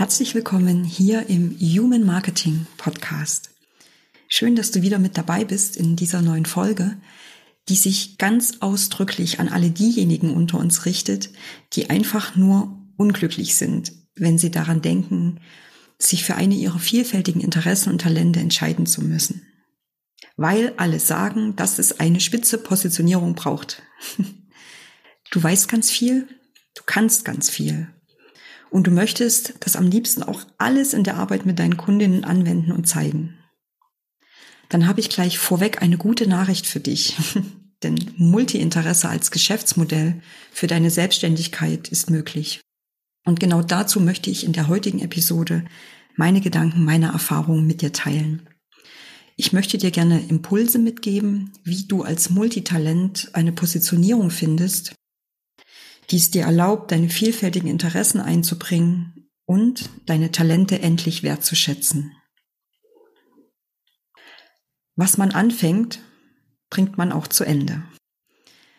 Herzlich willkommen hier im Human Marketing Podcast. Schön, dass du wieder mit dabei bist in dieser neuen Folge, die sich ganz ausdrücklich an alle diejenigen unter uns richtet, die einfach nur unglücklich sind, wenn sie daran denken, sich für eine ihrer vielfältigen Interessen und Talente entscheiden zu müssen. Weil alle sagen, dass es eine spitze Positionierung braucht. Du weißt ganz viel, du kannst ganz viel und du möchtest das am liebsten auch alles in der Arbeit mit deinen Kundinnen anwenden und zeigen. Dann habe ich gleich vorweg eine gute Nachricht für dich. Denn Multi-Interesse als Geschäftsmodell für deine Selbstständigkeit ist möglich. Und genau dazu möchte ich in der heutigen Episode meine Gedanken, meine Erfahrungen mit dir teilen. Ich möchte dir gerne Impulse mitgeben, wie du als Multitalent eine Positionierung findest, die es dir erlaubt, deine vielfältigen Interessen einzubringen und deine Talente endlich wertzuschätzen. Was man anfängt, bringt man auch zu Ende.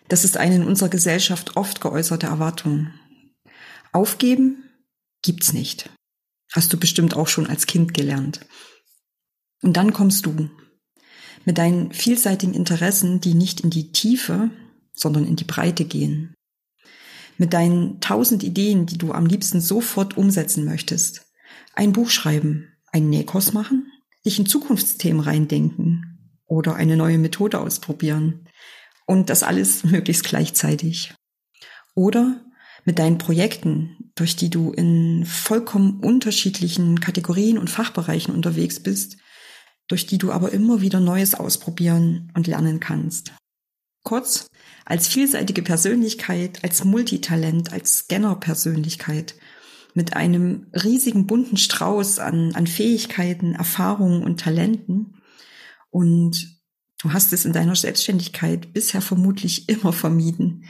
Das ist eine in unserer Gesellschaft oft geäußerte Erwartung. Aufgeben gibt's nicht. Hast du bestimmt auch schon als Kind gelernt. Und dann kommst du mit deinen vielseitigen Interessen, die nicht in die Tiefe, sondern in die Breite gehen mit deinen tausend Ideen, die du am liebsten sofort umsetzen möchtest. Ein Buch schreiben, einen Nähkurs machen, dich in Zukunftsthemen reindenken oder eine neue Methode ausprobieren. Und das alles möglichst gleichzeitig. Oder mit deinen Projekten, durch die du in vollkommen unterschiedlichen Kategorien und Fachbereichen unterwegs bist, durch die du aber immer wieder Neues ausprobieren und lernen kannst. Kurz, als vielseitige Persönlichkeit, als Multitalent, als Scanner-Persönlichkeit mit einem riesigen bunten Strauß an, an Fähigkeiten, Erfahrungen und Talenten. Und du hast es in deiner Selbstständigkeit bisher vermutlich immer vermieden,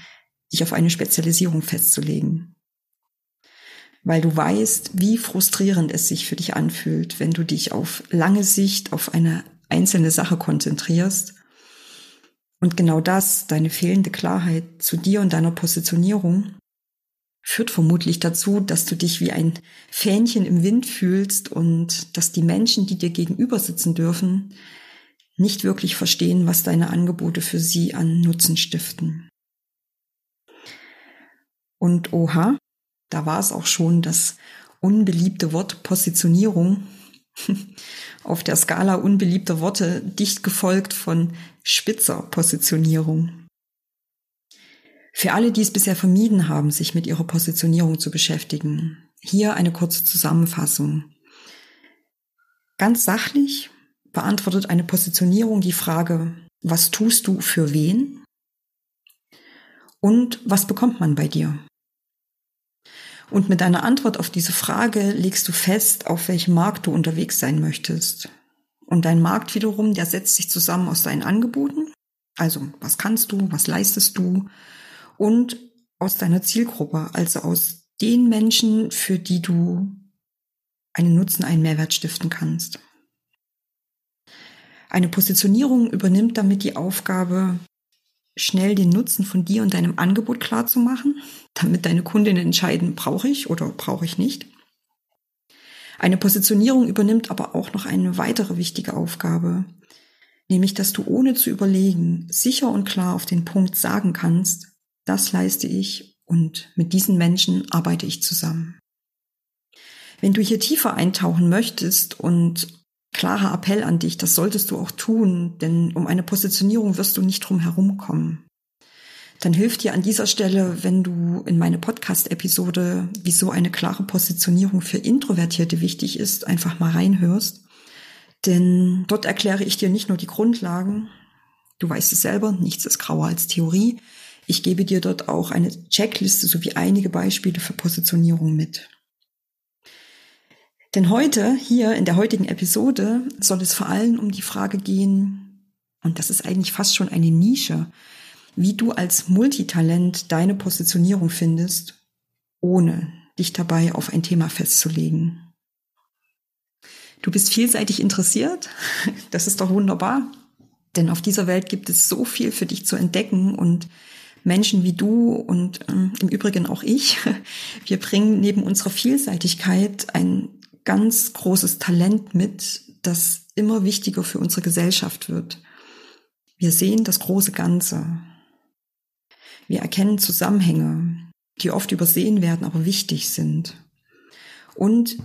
dich auf eine Spezialisierung festzulegen. Weil du weißt, wie frustrierend es sich für dich anfühlt, wenn du dich auf lange Sicht auf eine einzelne Sache konzentrierst und genau das, deine fehlende Klarheit zu dir und deiner Positionierung, führt vermutlich dazu, dass du dich wie ein Fähnchen im Wind fühlst und dass die Menschen, die dir gegenüber sitzen dürfen, nicht wirklich verstehen, was deine Angebote für sie an Nutzen stiften. Und oha, da war es auch schon das unbeliebte Wort Positionierung, auf der Skala unbeliebter Worte dicht gefolgt von spitzer Positionierung. Für alle, die es bisher vermieden haben, sich mit ihrer Positionierung zu beschäftigen, hier eine kurze Zusammenfassung. Ganz sachlich beantwortet eine Positionierung die Frage, was tust du für wen? Und was bekommt man bei dir? Und mit deiner Antwort auf diese Frage legst du fest, auf welchem Markt du unterwegs sein möchtest. Und dein Markt wiederum, der setzt sich zusammen aus deinen Angeboten. Also, was kannst du, was leistest du? Und aus deiner Zielgruppe, also aus den Menschen, für die du einen Nutzen, einen Mehrwert stiften kannst. Eine Positionierung übernimmt damit die Aufgabe, schnell den Nutzen von dir und deinem Angebot klar zu machen, damit deine Kundinnen entscheiden, brauche ich oder brauche ich nicht. Eine Positionierung übernimmt aber auch noch eine weitere wichtige Aufgabe, nämlich dass du ohne zu überlegen sicher und klar auf den Punkt sagen kannst, das leiste ich und mit diesen Menschen arbeite ich zusammen. Wenn du hier tiefer eintauchen möchtest und klarer Appell an dich, das solltest du auch tun, denn um eine Positionierung wirst du nicht drum herumkommen. Dann hilft dir an dieser Stelle, wenn du in meine Podcast-Episode, wieso eine klare Positionierung für Introvertierte wichtig ist, einfach mal reinhörst. Denn dort erkläre ich dir nicht nur die Grundlagen, du weißt es selber, nichts ist grauer als Theorie. Ich gebe dir dort auch eine Checkliste sowie einige Beispiele für Positionierung mit. Denn heute, hier in der heutigen Episode, soll es vor allem um die Frage gehen, und das ist eigentlich fast schon eine Nische, wie du als Multitalent deine Positionierung findest, ohne dich dabei auf ein Thema festzulegen. Du bist vielseitig interessiert, das ist doch wunderbar, denn auf dieser Welt gibt es so viel für dich zu entdecken und Menschen wie du und äh, im Übrigen auch ich, wir bringen neben unserer Vielseitigkeit ein ganz großes Talent mit, das immer wichtiger für unsere Gesellschaft wird. Wir sehen das große Ganze. Wir erkennen Zusammenhänge, die oft übersehen werden, aber wichtig sind. Und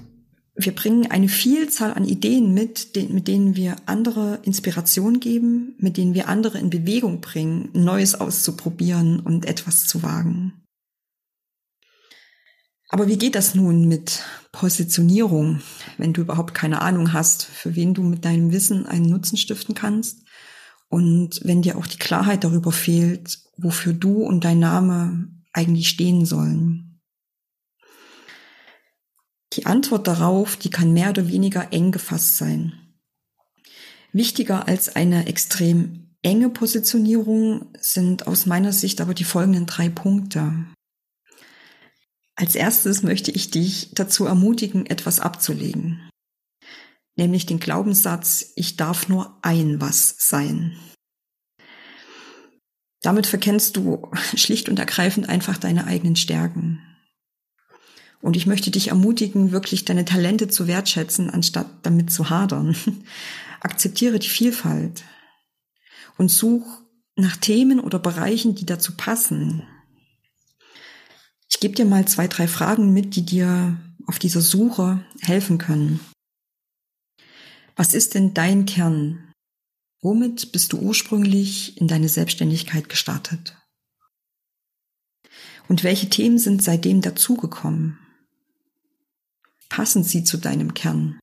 wir bringen eine Vielzahl an Ideen mit, mit denen wir andere Inspiration geben, mit denen wir andere in Bewegung bringen, Neues auszuprobieren und etwas zu wagen. Aber wie geht das nun mit Positionierung, wenn du überhaupt keine Ahnung hast, für wen du mit deinem Wissen einen Nutzen stiften kannst und wenn dir auch die Klarheit darüber fehlt, wofür du und dein Name eigentlich stehen sollen? Die Antwort darauf, die kann mehr oder weniger eng gefasst sein. Wichtiger als eine extrem enge Positionierung sind aus meiner Sicht aber die folgenden drei Punkte. Als erstes möchte ich dich dazu ermutigen, etwas abzulegen. Nämlich den Glaubenssatz, ich darf nur ein was sein. Damit verkennst du schlicht und ergreifend einfach deine eigenen Stärken. Und ich möchte dich ermutigen, wirklich deine Talente zu wertschätzen, anstatt damit zu hadern. Akzeptiere die Vielfalt und such nach Themen oder Bereichen, die dazu passen, ich gebe dir mal zwei, drei Fragen mit, die dir auf dieser Suche helfen können. Was ist denn dein Kern? Womit bist du ursprünglich in deine Selbstständigkeit gestartet? Und welche Themen sind seitdem dazugekommen? Passen sie zu deinem Kern?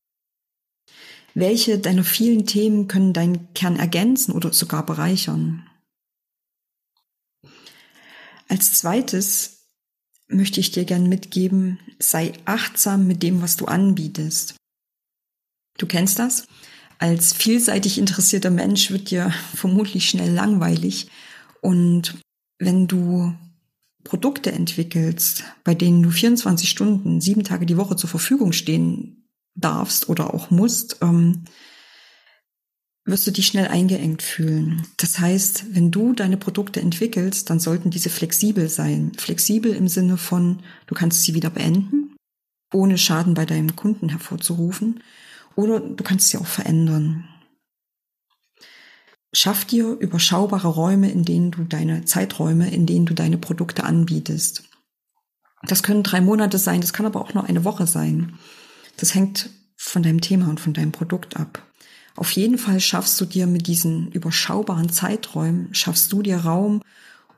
Welche deiner vielen Themen können deinen Kern ergänzen oder sogar bereichern? Als zweites möchte ich dir gern mitgeben, sei achtsam mit dem, was du anbietest. Du kennst das? Als vielseitig interessierter Mensch wird dir vermutlich schnell langweilig. Und wenn du Produkte entwickelst, bei denen du 24 Stunden, sieben Tage die Woche zur Verfügung stehen darfst oder auch musst, ähm, wirst du dich schnell eingeengt fühlen. Das heißt, wenn du deine Produkte entwickelst, dann sollten diese flexibel sein. Flexibel im Sinne von, du kannst sie wieder beenden, ohne Schaden bei deinem Kunden hervorzurufen, oder du kannst sie auch verändern. Schaff dir überschaubare Räume, in denen du deine Zeiträume, in denen du deine Produkte anbietest. Das können drei Monate sein, das kann aber auch nur eine Woche sein. Das hängt von deinem Thema und von deinem Produkt ab. Auf jeden Fall schaffst du dir mit diesen überschaubaren Zeiträumen, schaffst du dir Raum,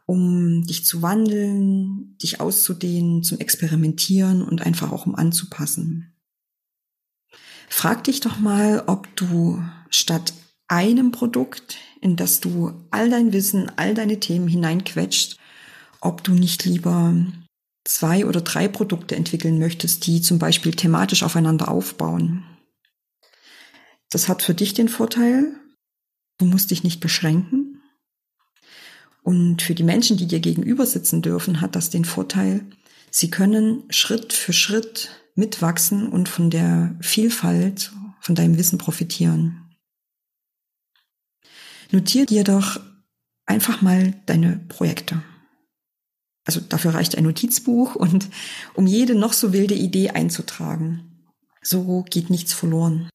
um dich zu wandeln, dich auszudehnen, zum Experimentieren und einfach auch um anzupassen. Frag dich doch mal, ob du statt einem Produkt, in das du all dein Wissen, all deine Themen hineinquetscht, ob du nicht lieber zwei oder drei Produkte entwickeln möchtest, die zum Beispiel thematisch aufeinander aufbauen. Das hat für dich den Vorteil, du musst dich nicht beschränken. Und für die Menschen, die dir gegenüber sitzen dürfen, hat das den Vorteil, sie können Schritt für Schritt mitwachsen und von der Vielfalt von deinem Wissen profitieren. Notier dir doch einfach mal deine Projekte. Also dafür reicht ein Notizbuch und um jede noch so wilde Idee einzutragen. So geht nichts verloren.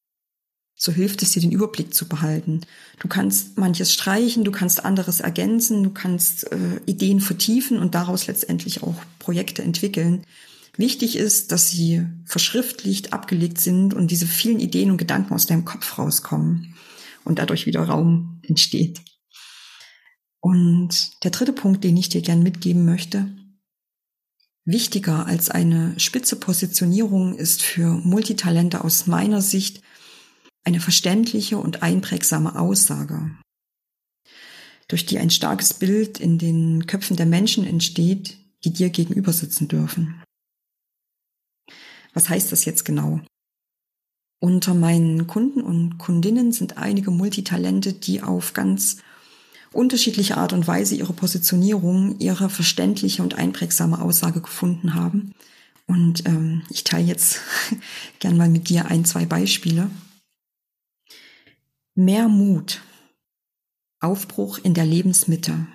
So hilft es dir, den Überblick zu behalten. Du kannst manches streichen, du kannst anderes ergänzen, du kannst äh, Ideen vertiefen und daraus letztendlich auch Projekte entwickeln. Wichtig ist, dass sie verschriftlicht, abgelegt sind und diese vielen Ideen und Gedanken aus deinem Kopf rauskommen und dadurch wieder Raum entsteht. Und der dritte Punkt, den ich dir gern mitgeben möchte, wichtiger als eine spitze Positionierung ist für Multitalente aus meiner Sicht eine verständliche und einprägsame Aussage, durch die ein starkes Bild in den Köpfen der Menschen entsteht, die dir gegenüber sitzen dürfen. Was heißt das jetzt genau? Unter meinen Kunden und Kundinnen sind einige Multitalente, die auf ganz unterschiedliche Art und Weise ihre Positionierung, ihre verständliche und einprägsame Aussage gefunden haben. Und ähm, ich teile jetzt gern mal mit dir ein, zwei Beispiele. Mehr Mut. Aufbruch in der Lebensmitte.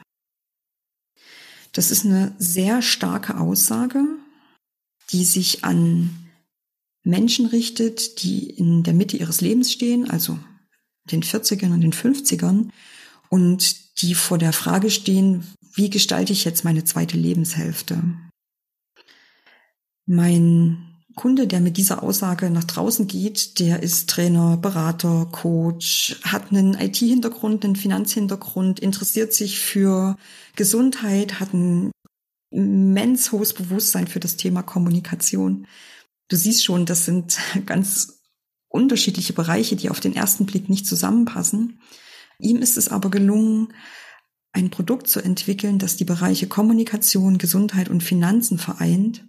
Das ist eine sehr starke Aussage, die sich an Menschen richtet, die in der Mitte ihres Lebens stehen, also den 40ern und den 50ern, und die vor der Frage stehen, wie gestalte ich jetzt meine zweite Lebenshälfte? Mein Kunde, der mit dieser Aussage nach draußen geht, der ist Trainer, Berater, Coach, hat einen IT-Hintergrund, einen Finanzhintergrund, interessiert sich für Gesundheit, hat ein immens hohes Bewusstsein für das Thema Kommunikation. Du siehst schon, das sind ganz unterschiedliche Bereiche, die auf den ersten Blick nicht zusammenpassen. Ihm ist es aber gelungen, ein Produkt zu entwickeln, das die Bereiche Kommunikation, Gesundheit und Finanzen vereint,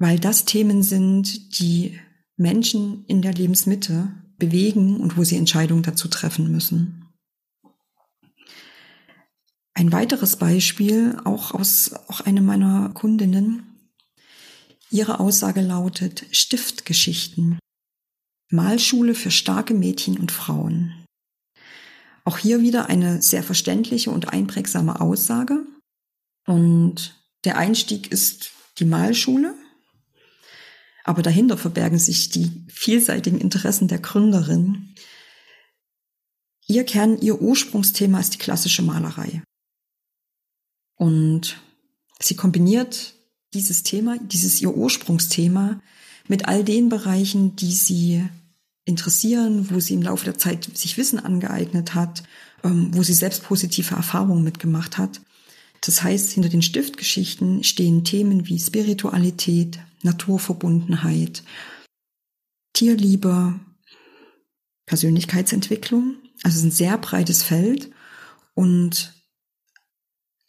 weil das Themen sind, die Menschen in der Lebensmitte bewegen und wo sie Entscheidungen dazu treffen müssen. Ein weiteres Beispiel, auch aus auch eine meiner Kundinnen, Ihre Aussage lautet Stiftgeschichten. Malschule für starke Mädchen und Frauen. Auch hier wieder eine sehr verständliche und einprägsame Aussage. Und der Einstieg ist die Malschule. Aber dahinter verbergen sich die vielseitigen Interessen der Gründerin. Ihr Kern, ihr Ursprungsthema ist die klassische Malerei. Und sie kombiniert dieses Thema, dieses ihr Ursprungsthema mit all den Bereichen, die sie interessieren, wo sie im Laufe der Zeit sich Wissen angeeignet hat, ähm, wo sie selbst positive Erfahrungen mitgemacht hat. Das heißt, hinter den Stiftgeschichten stehen Themen wie Spiritualität, Naturverbundenheit, Tierliebe, Persönlichkeitsentwicklung. Also es ist ein sehr breites Feld und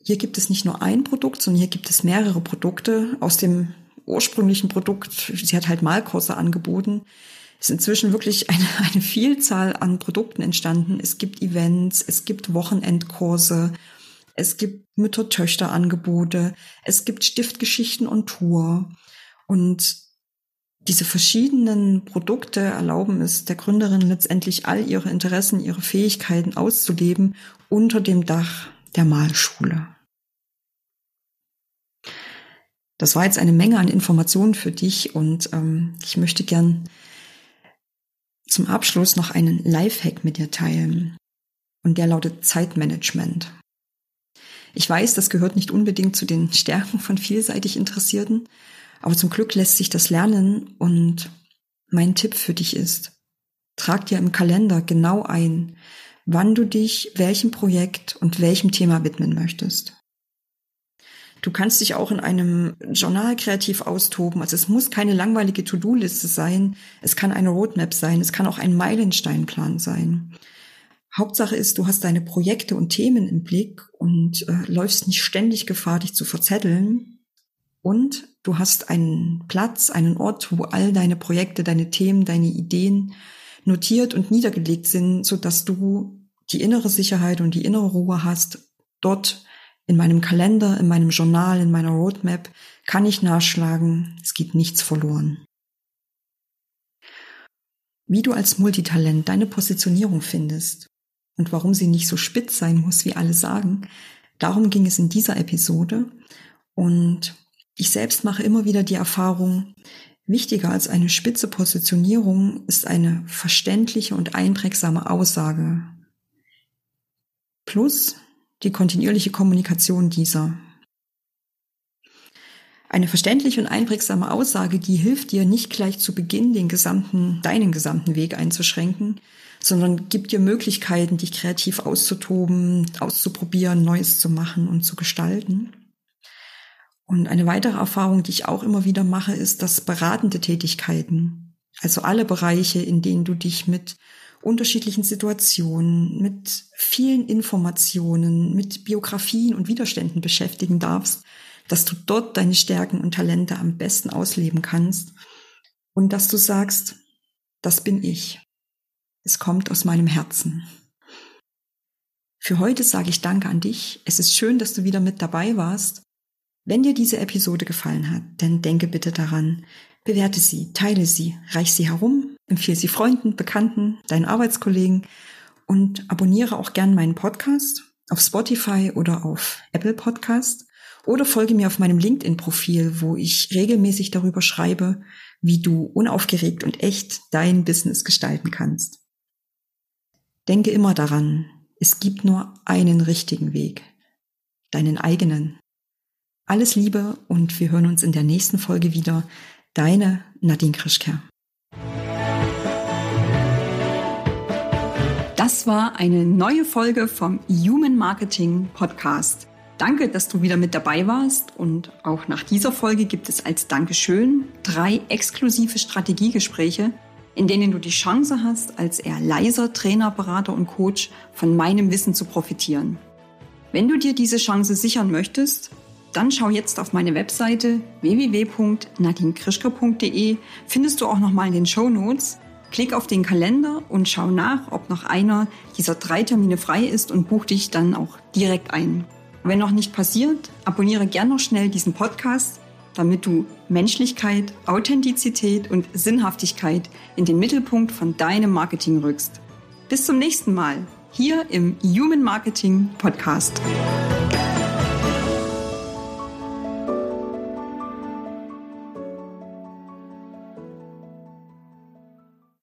hier gibt es nicht nur ein Produkt, sondern hier gibt es mehrere Produkte aus dem ursprünglichen Produkt. Sie hat halt Malkurse angeboten. Es ist inzwischen wirklich eine, eine Vielzahl an Produkten entstanden. Es gibt Events, es gibt Wochenendkurse, es gibt Mütter-Töchter-Angebote, es gibt Stiftgeschichten und Tour. Und diese verschiedenen Produkte erlauben es der Gründerin letztendlich all ihre Interessen, ihre Fähigkeiten auszuleben unter dem Dach der Malschule. Das war jetzt eine Menge an Informationen für dich und ähm, ich möchte gern zum Abschluss noch einen Lifehack mit dir teilen. Und der lautet Zeitmanagement. Ich weiß, das gehört nicht unbedingt zu den Stärken von vielseitig Interessierten, aber zum Glück lässt sich das lernen und mein Tipp für dich ist, trag dir im Kalender genau ein, wann du dich welchem Projekt und welchem Thema widmen möchtest. Du kannst dich auch in einem Journal kreativ austoben. Also es muss keine langweilige To-Do-Liste sein. Es kann eine Roadmap sein. Es kann auch ein Meilensteinplan sein. Hauptsache ist, du hast deine Projekte und Themen im Blick und äh, läufst nicht ständig Gefahr, dich zu verzetteln. Und du hast einen Platz, einen Ort, wo all deine Projekte, deine Themen, deine Ideen notiert und niedergelegt sind, so dass du die innere Sicherheit und die innere Ruhe hast, dort in meinem Kalender, in meinem Journal, in meiner Roadmap kann ich nachschlagen, es geht nichts verloren. Wie du als Multitalent deine Positionierung findest und warum sie nicht so spitz sein muss, wie alle sagen, darum ging es in dieser Episode. Und ich selbst mache immer wieder die Erfahrung, Wichtiger als eine spitze Positionierung ist eine verständliche und einprägsame Aussage. Plus die kontinuierliche Kommunikation dieser. Eine verständliche und einprägsame Aussage, die hilft dir nicht gleich zu Beginn den gesamten, deinen gesamten Weg einzuschränken, sondern gibt dir Möglichkeiten, dich kreativ auszutoben, auszuprobieren, Neues zu machen und zu gestalten. Und eine weitere Erfahrung, die ich auch immer wieder mache, ist, dass beratende Tätigkeiten, also alle Bereiche, in denen du dich mit unterschiedlichen Situationen, mit vielen Informationen, mit Biografien und Widerständen beschäftigen darfst, dass du dort deine Stärken und Talente am besten ausleben kannst. und dass du sagst, das bin ich. Es kommt aus meinem Herzen. Für heute sage ich Danke an dich. Es ist schön, dass du wieder mit dabei warst. Wenn dir diese Episode gefallen hat, dann denke bitte daran, bewerte sie, teile sie, reich sie herum, empfehle sie Freunden, Bekannten, deinen Arbeitskollegen und abonniere auch gern meinen Podcast auf Spotify oder auf Apple Podcast oder folge mir auf meinem LinkedIn-Profil, wo ich regelmäßig darüber schreibe, wie du unaufgeregt und echt dein Business gestalten kannst. Denke immer daran, es gibt nur einen richtigen Weg, deinen eigenen. Alles Liebe und wir hören uns in der nächsten Folge wieder. Deine Nadine Krischker. Das war eine neue Folge vom Human Marketing Podcast. Danke, dass du wieder mit dabei warst und auch nach dieser Folge gibt es als Dankeschön drei exklusive Strategiegespräche, in denen du die Chance hast, als eher leiser Trainer, Berater und Coach von meinem Wissen zu profitieren. Wenn du dir diese Chance sichern möchtest, dann schau jetzt auf meine Webseite www.nadinkrischker.de, findest du auch nochmal in den Show Notes. Klick auf den Kalender und schau nach, ob noch einer dieser drei Termine frei ist und buch dich dann auch direkt ein. Wenn noch nicht passiert, abonniere gern noch schnell diesen Podcast damit du Menschlichkeit, Authentizität und Sinnhaftigkeit in den Mittelpunkt von deinem Marketing rückst. Bis zum nächsten Mal hier im Human Marketing Podcast.